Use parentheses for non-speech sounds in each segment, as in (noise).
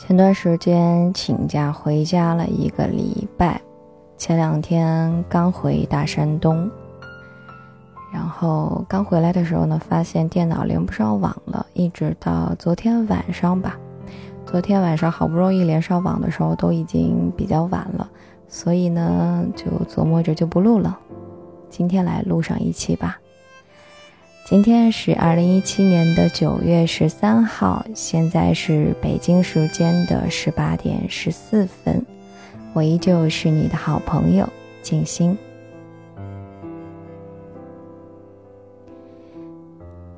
前段时间请假回家了一个礼拜，前两天刚回大山东，然后刚回来的时候呢，发现电脑连不上网了，一直到昨天晚上吧。昨天晚上好不容易连上网的时候，都已经比较晚了，所以呢，就琢磨着就不录了，今天来录上一期吧。今天是二零一七年的九月十三号，现在是北京时间的十八点十四分。我依旧是你的好朋友静心。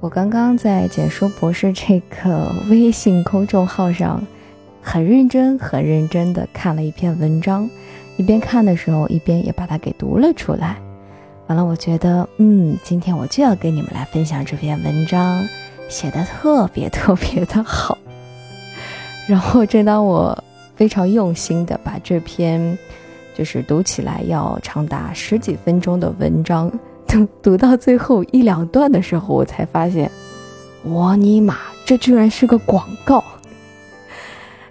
我刚刚在简书博士这个微信公众号上，很认真、很认真的看了一篇文章，一边看的时候，一边也把它给读了出来。完了，我觉得，嗯，今天我就要跟你们来分享这篇文章，写的特别特别的好。然后，正当我非常用心的把这篇，就是读起来要长达十几分钟的文章，读读到最后一两段的时候，我才发现，我尼玛，这居然是个广告！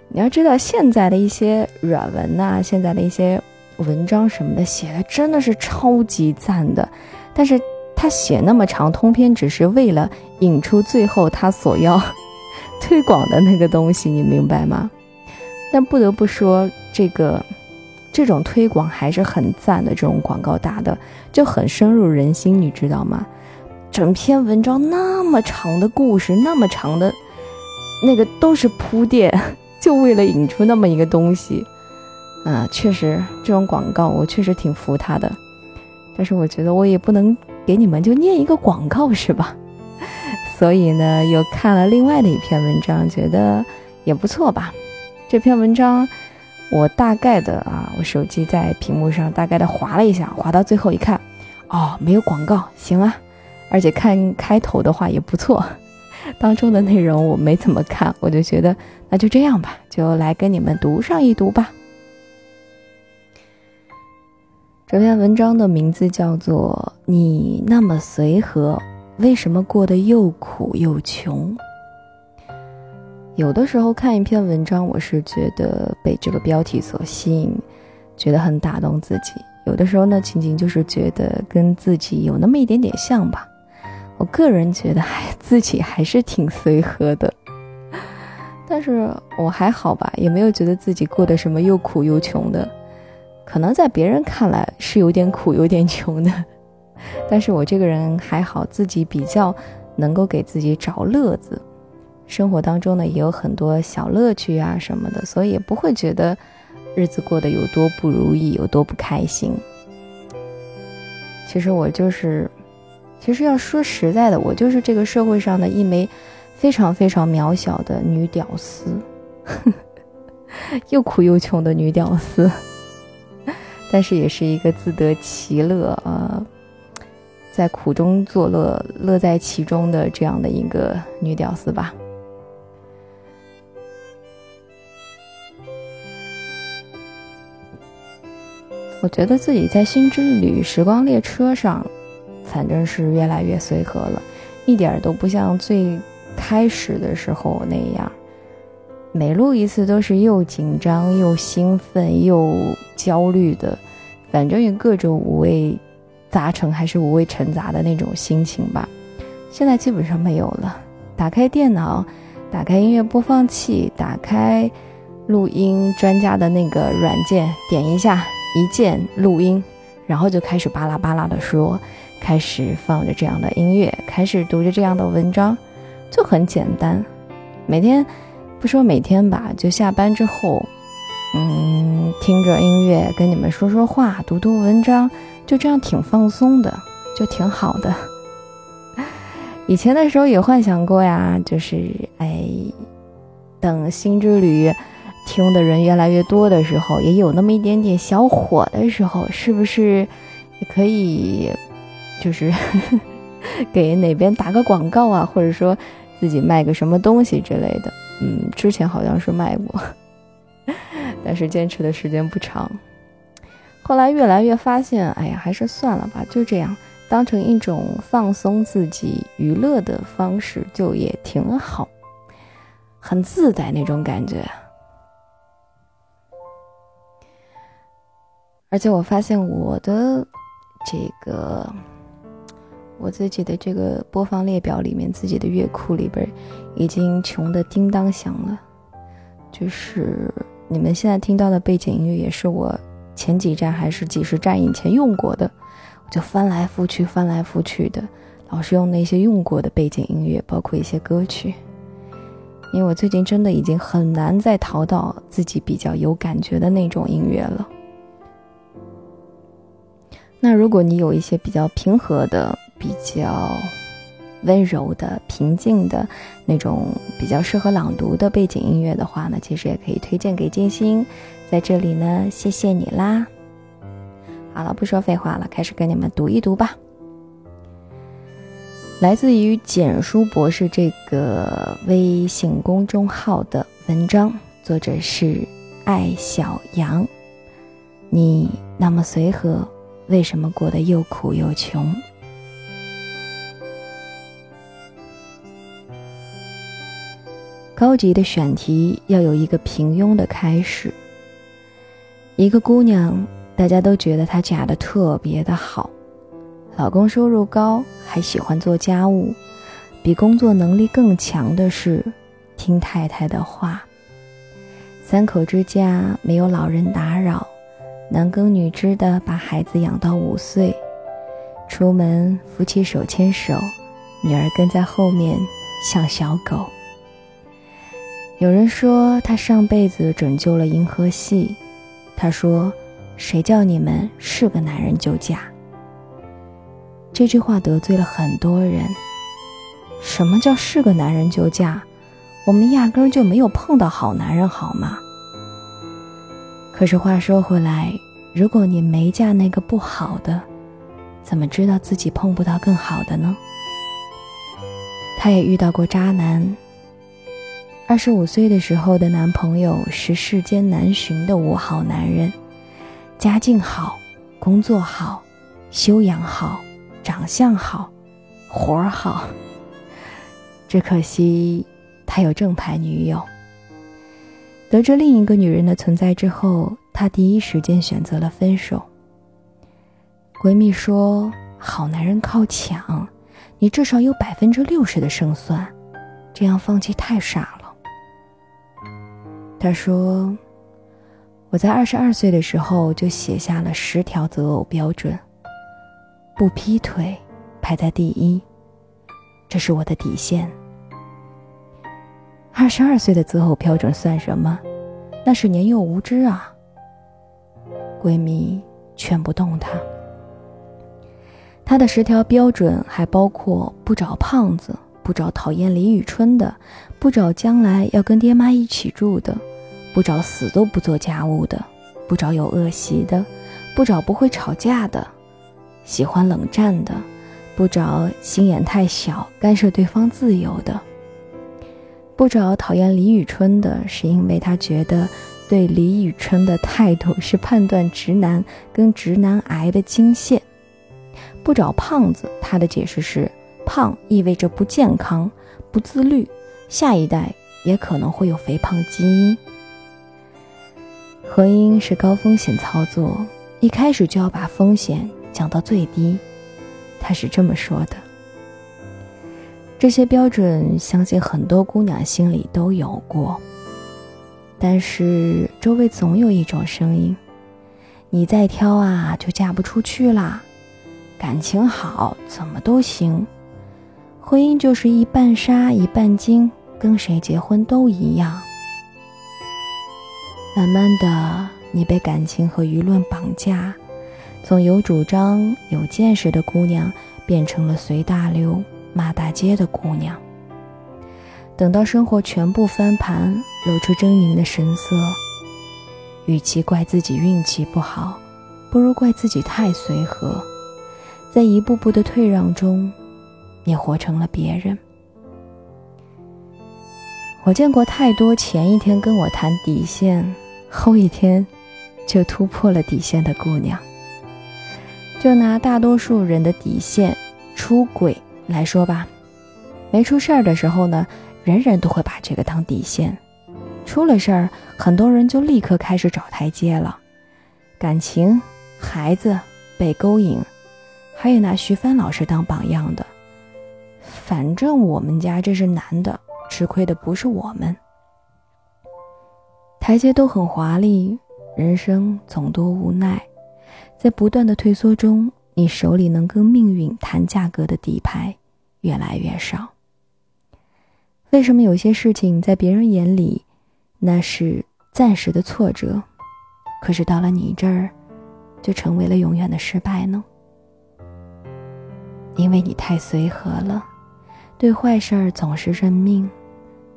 你要知道，现在的一些软文呐，现在的一些。文章什么的写的真的是超级赞的，但是他写那么长通篇，只是为了引出最后他所要推广的那个东西，你明白吗？(laughs) 但不得不说，这个这种推广还是很赞的，这种广告打的就很深入人心，你知道吗？整篇文章那么长的故事，那么长的那个都是铺垫，(laughs) 就为了引出那么一个东西。啊，确实，这种广告我确实挺服他的，但是我觉得我也不能给你们就念一个广告是吧？(laughs) 所以呢，又看了另外的一篇文章，觉得也不错吧。这篇文章我大概的啊，我手机在屏幕上大概的划了一下，划到最后一看，哦，没有广告，行啊。而且看开头的话也不错，(laughs) 当中的内容我没怎么看，我就觉得那就这样吧，就来跟你们读上一读吧。这篇文章的名字叫做《你那么随和，为什么过得又苦又穷》。有的时候看一篇文章，我是觉得被这个标题所吸引，觉得很打动自己；有的时候呢，仅仅就是觉得跟自己有那么一点点像吧。我个人觉得还自己还是挺随和的，(laughs) 但是我还好吧，也没有觉得自己过得什么又苦又穷的。可能在别人看来是有点苦、有点穷的，但是我这个人还好，自己比较能够给自己找乐子，生活当中呢也有很多小乐趣啊什么的，所以也不会觉得日子过得有多不如意、有多不开心。其实我就是，其实要说实在的，我就是这个社会上的一枚非常非常渺小的女屌丝，(laughs) 又苦又穷的女屌丝。但是也是一个自得其乐啊，在苦中作乐，乐在其中的这样的一个女屌丝吧。我觉得自己在新之旅时光列车上，反正是越来越随和了，一点都不像最开始的时候那样。每录一次都是又紧张又兴奋又焦虑的，反正有各种五味杂陈，还是五味陈杂的那种心情吧。现在基本上没有了。打开电脑，打开音乐播放器，打开录音专家的那个软件，点一下，一键录音，然后就开始巴拉巴拉的说，开始放着这样的音乐，开始读着这样的文章，就很简单。每天。不说每天吧，就下班之后，嗯，听着音乐跟你们说说话，读读文章，就这样挺放松的，就挺好的。(laughs) 以前的时候也幻想过呀，就是哎，等新之旅听的人越来越多的时候，也有那么一点点小火的时候，是不是也可以，就是 (laughs) 给哪边打个广告啊，或者说自己卖个什么东西之类的。嗯之前好像是卖过 (laughs) 但是坚持的时间不长。后来越来越发现哎呀还是算了吧就这样当成一种放松自己娱乐的方式就也挺好很自在那种感觉。而且我发现我的这个我自己的这个播放列表里面，自己的乐库里边已经穷的叮当响了。就是你们现在听到的背景音乐，也是我前几站还是几十站以前用过的，我就翻来覆去、翻来覆去的，老是用那些用过的背景音乐，包括一些歌曲。因为我最近真的已经很难再淘到自己比较有感觉的那种音乐了。那如果你有一些比较平和的、比较温柔的、平静的那种比较适合朗读的背景音乐的话呢，其实也可以推荐给金星。在这里呢，谢谢你啦。好了，不说废话了，开始跟你们读一读吧。来自于简书博士这个微信公众号的文章，作者是艾小羊。你那么随和，为什么过得又苦又穷？高级的选题要有一个平庸的开始。一个姑娘，大家都觉得她嫁的特别的好。老公收入高，还喜欢做家务，比工作能力更强的是听太太的话。三口之家没有老人打扰，男耕女织的把孩子养到五岁，出门夫妻手牵手，女儿跟在后面像小狗。有人说她上辈子拯救了银河系，她说：“谁叫你们是个男人就嫁。”这句话得罪了很多人。什么叫是个男人就嫁？我们压根儿就没有碰到好男人，好吗？可是话说回来，如果你没嫁那个不好的，怎么知道自己碰不到更好的呢？她也遇到过渣男。二十五岁的时候的男朋友是世间难寻的五好男人，家境好，工作好，修养好。长相好，活儿好，只可惜他有正牌女友。得知另一个女人的存在之后，他第一时间选择了分手。闺蜜说：“好男人靠抢，你至少有百分之六十的胜算，这样放弃太傻了。”他说：“我在二十二岁的时候就写下了十条择偶标准。”不劈腿，排在第一，这是我的底线。二十二岁的择偶标准算什么？那是年幼无知啊。闺蜜劝不动她。她的十条标准还包括不找胖子，不找讨厌李宇春的，不找将来要跟爹妈一起住的，不找死都不做家务的，不找有恶习的，不找不会吵架的。喜欢冷战的，不找心眼太小、干涉对方自由的；不找讨厌李宇春的，是因为他觉得对李宇春的态度是判断直男跟直男癌的经线；不找胖子，他的解释是胖意味着不健康、不自律，下一代也可能会有肥胖基因。婚姻是高风险操作，一开始就要把风险。降到最低，他是这么说的。这些标准，相信很多姑娘心里都有过。但是周围总有一种声音：你再挑啊，就嫁不出去啦。感情好怎么都行，婚姻就是一半沙一半金，跟谁结婚都一样。慢慢的，你被感情和舆论绑架。从有主张、有见识的姑娘，变成了随大流、骂大街的姑娘。等到生活全部翻盘，露出狰狞的神色，与其怪自己运气不好，不如怪自己太随和。在一步步的退让中，你活成了别人。我见过太多前一天跟我谈底线，后一天就突破了底线的姑娘。就拿大多数人的底线出轨来说吧，没出事儿的时候呢，人人都会把这个当底线；出了事儿，很多人就立刻开始找台阶了。感情孩子被勾引，还有拿徐帆老师当榜样的。反正我们家这是男的，吃亏的不是我们。台阶都很华丽，人生总多无奈，在不断的退缩中，你手里能跟命运谈价格的底牌越来越少。为什么有些事情在别人眼里那是暂时的挫折，可是到了你这儿，就成为了永远的失败呢？因为你太随和了。对坏事儿总是认命，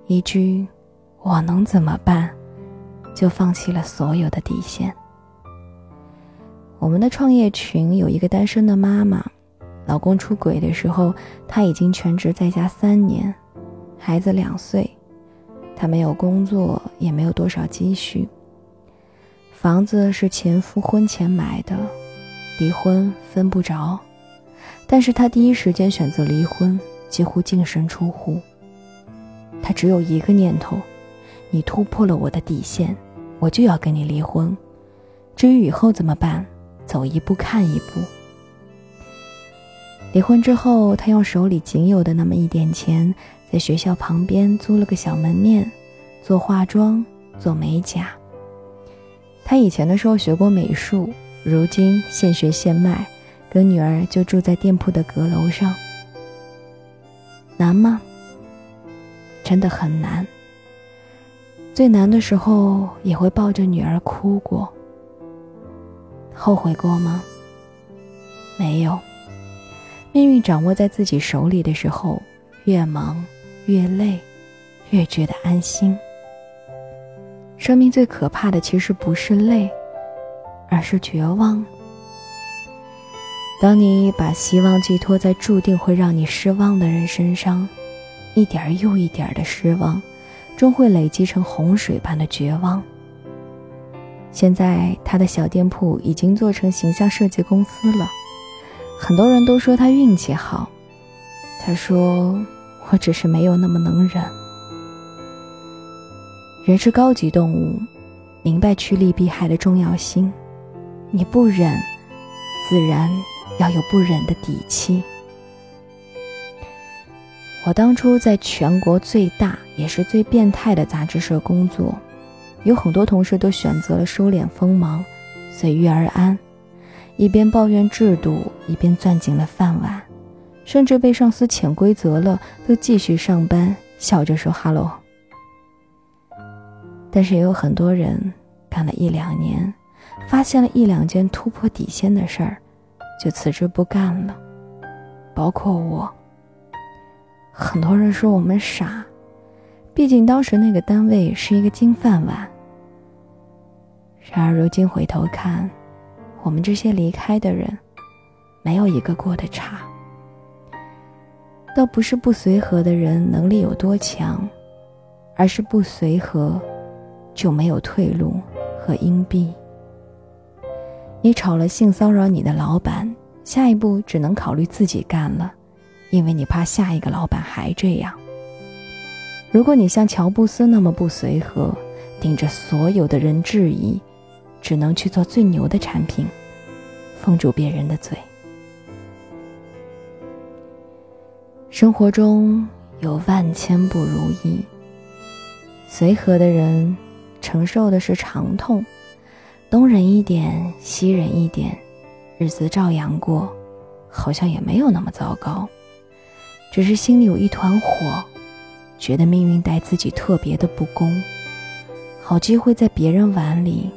一句“我能怎么办”，就放弃了所有的底线。我们的创业群有一个单身的妈妈，老公出轨的时候，她已经全职在家三年，孩子两岁，她没有工作，也没有多少积蓄。房子是前夫婚前买的，离婚分不着，但是她第一时间选择离婚。几乎净身出户。他只有一个念头：你突破了我的底线，我就要跟你离婚。至于以后怎么办，走一步看一步。离婚之后，他用手里仅有的那么一点钱，在学校旁边租了个小门面，做化妆、做美甲。他以前的时候学过美术，如今现学现卖，跟女儿就住在店铺的阁楼上。难吗？真的很难。最难的时候也会抱着女儿哭过。后悔过吗？没有。命运掌握在自己手里的时候，越忙越累，越觉得安心。生命最可怕的其实不是累，而是绝望。当你把希望寄托在注定会让你失望的人身上，一点又一点的失望，终会累积成洪水般的绝望。现在他的小店铺已经做成形象设计公司了，很多人都说他运气好。他说：“我只是没有那么能忍。人是高级动物，明白趋利避害的重要性。你不忍，自然。”要有不忍的底气。我当初在全国最大也是最变态的杂志社工作，有很多同事都选择了收敛锋芒，随遇而安，一边抱怨制度，一边攥紧了饭碗，甚至被上司潜规则了，都继续上班，笑着说 “hello”。但是也有很多人干了一两年，发现了一两件突破底线的事儿。就辞职不干了，包括我。很多人说我们傻，毕竟当时那个单位是一个金饭碗。然而如今回头看，我们这些离开的人，没有一个过得差。倒不是不随和的人能力有多强，而是不随和，就没有退路和阴币。你炒了性骚扰你的老板，下一步只能考虑自己干了，因为你怕下一个老板还这样。如果你像乔布斯那么不随和，顶着所有的人质疑，只能去做最牛的产品，封住别人的嘴。生活中有万千不如意，随和的人承受的是长痛。东忍一点，西忍一点，日子照样过，好像也没有那么糟糕。只是心里有一团火，觉得命运待自己特别的不公。好机会在别人碗里，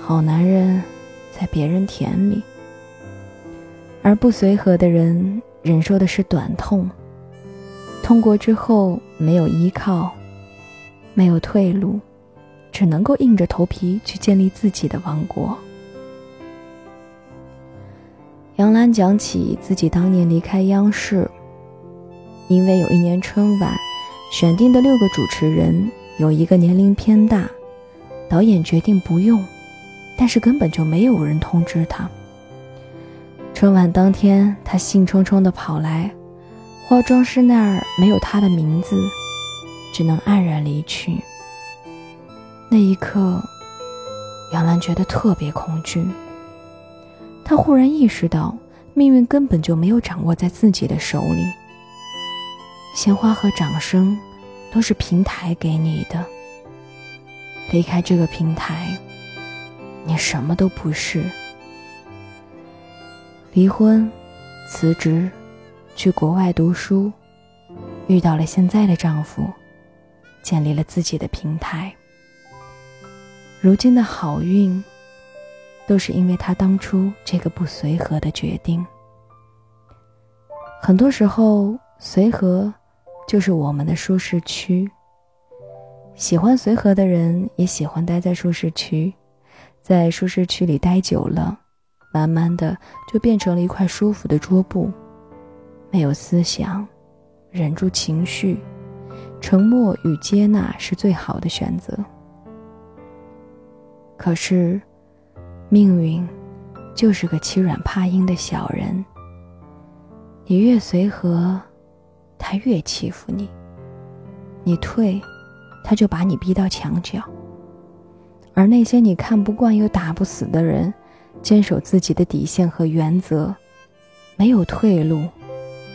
好男人在别人田里。而不随和的人，忍受的是短痛。痛过之后，没有依靠，没有退路。只能够硬着头皮去建立自己的王国。杨澜讲起自己当年离开央视，因为有一年春晚选定的六个主持人有一个年龄偏大，导演决定不用，但是根本就没有人通知他。春晚当天，他兴冲冲地跑来，化妆师那儿没有他的名字，只能黯然离去。那一刻，杨澜觉得特别恐惧。他忽然意识到，命运根本就没有掌握在自己的手里。鲜花和掌声，都是平台给你的。离开这个平台，你什么都不是。离婚，辞职，去国外读书，遇到了现在的丈夫，建立了自己的平台。如今的好运，都是因为他当初这个不随和的决定。很多时候，随和就是我们的舒适区。喜欢随和的人，也喜欢待在舒适区，在舒适区里待久了，慢慢的就变成了一块舒服的桌布，没有思想，忍住情绪，沉默与接纳是最好的选择。可是，命运就是个欺软怕硬的小人，你越随和，他越欺负你，你退。他就把你逼到墙角，而那些你看不惯又打不死的人，坚守自己的底线和原则，没有退路，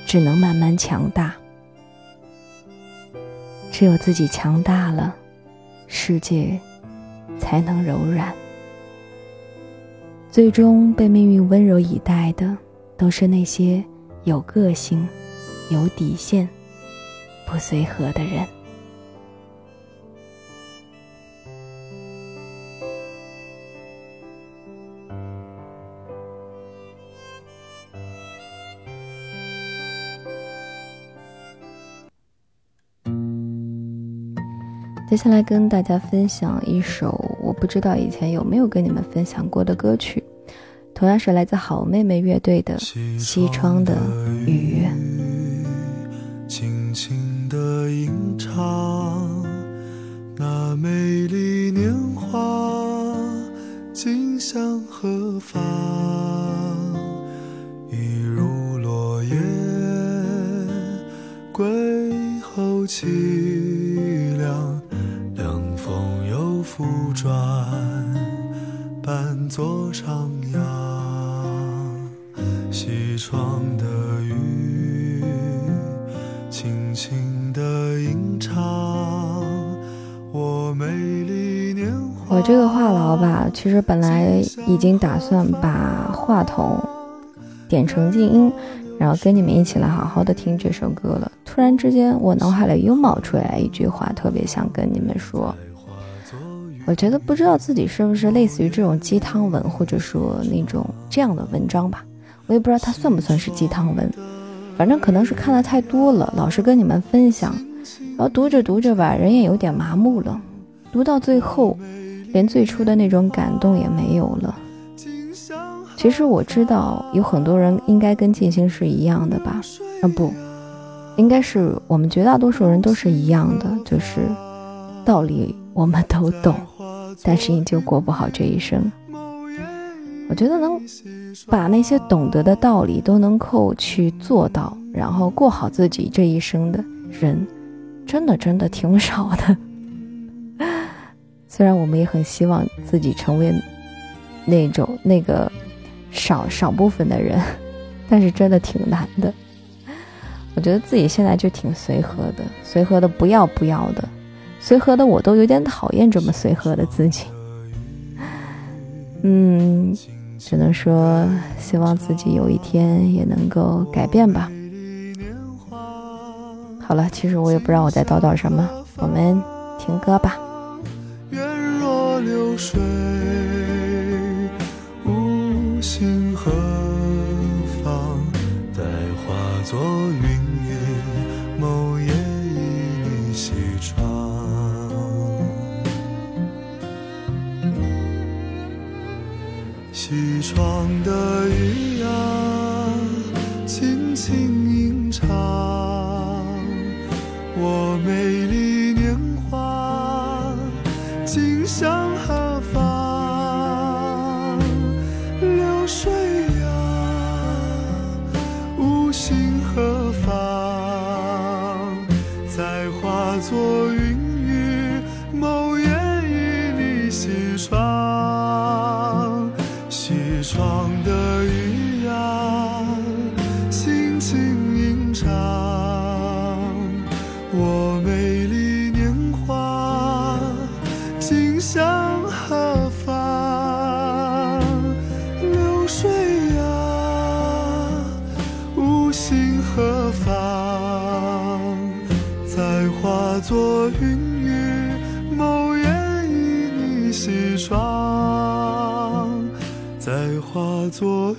只能慢慢强大。只有自己强大了，世界才能柔软。最终被命运温柔以待的，都是那些有个性、有底线、不随和的人。接下来跟大家分享一首我不知道以前有没有跟你们分享过的歌曲，同样是来自好妹妹乐队的《西窗的雨》。的吟唱，那美丽年华，今向何方？一如落叶归后凄凉。凉风又复转，伴作徜徉。西窗的雨，轻轻的吟唱。我美丽年华。我这个话痨吧，其实本来已经打算把话筒点成静音，然后跟你们一起来好好的听这首歌了。突然之间，我脑海里又冒出来一句话，特别想跟你们说。我觉得不知道自己是不是类似于这种鸡汤文，或者说那种这样的文章吧。我也不知道它算不算是鸡汤文，反正可能是看的太多了，老是跟你们分享，然后读着读着吧，人也有点麻木了。读到最后，连最初的那种感动也没有了。其实我知道有很多人应该跟静心是一样的吧？啊不，应该是我们绝大多数人都是一样的，就是道理我们都懂。但是你就过不好这一生。我觉得能把那些懂得的道理都能够去做到，然后过好自己这一生的人，真的真的挺少的。(laughs) 虽然我们也很希望自己成为那种那个少少部分的人，(laughs) 但是真的挺难的。我觉得自己现在就挺随和的，随和的不要不要的。随和的我都有点讨厌这么随和的自己，嗯，只能说希望自己有一天也能够改变吧。好了，其实我也不知道我在叨叨什么，我们听歌吧。起床的雨呀，轻轻吟唱。我美丽年华，今向何方？流水啊，无心何方？再化作云雨，某夜与你西窗。再化作。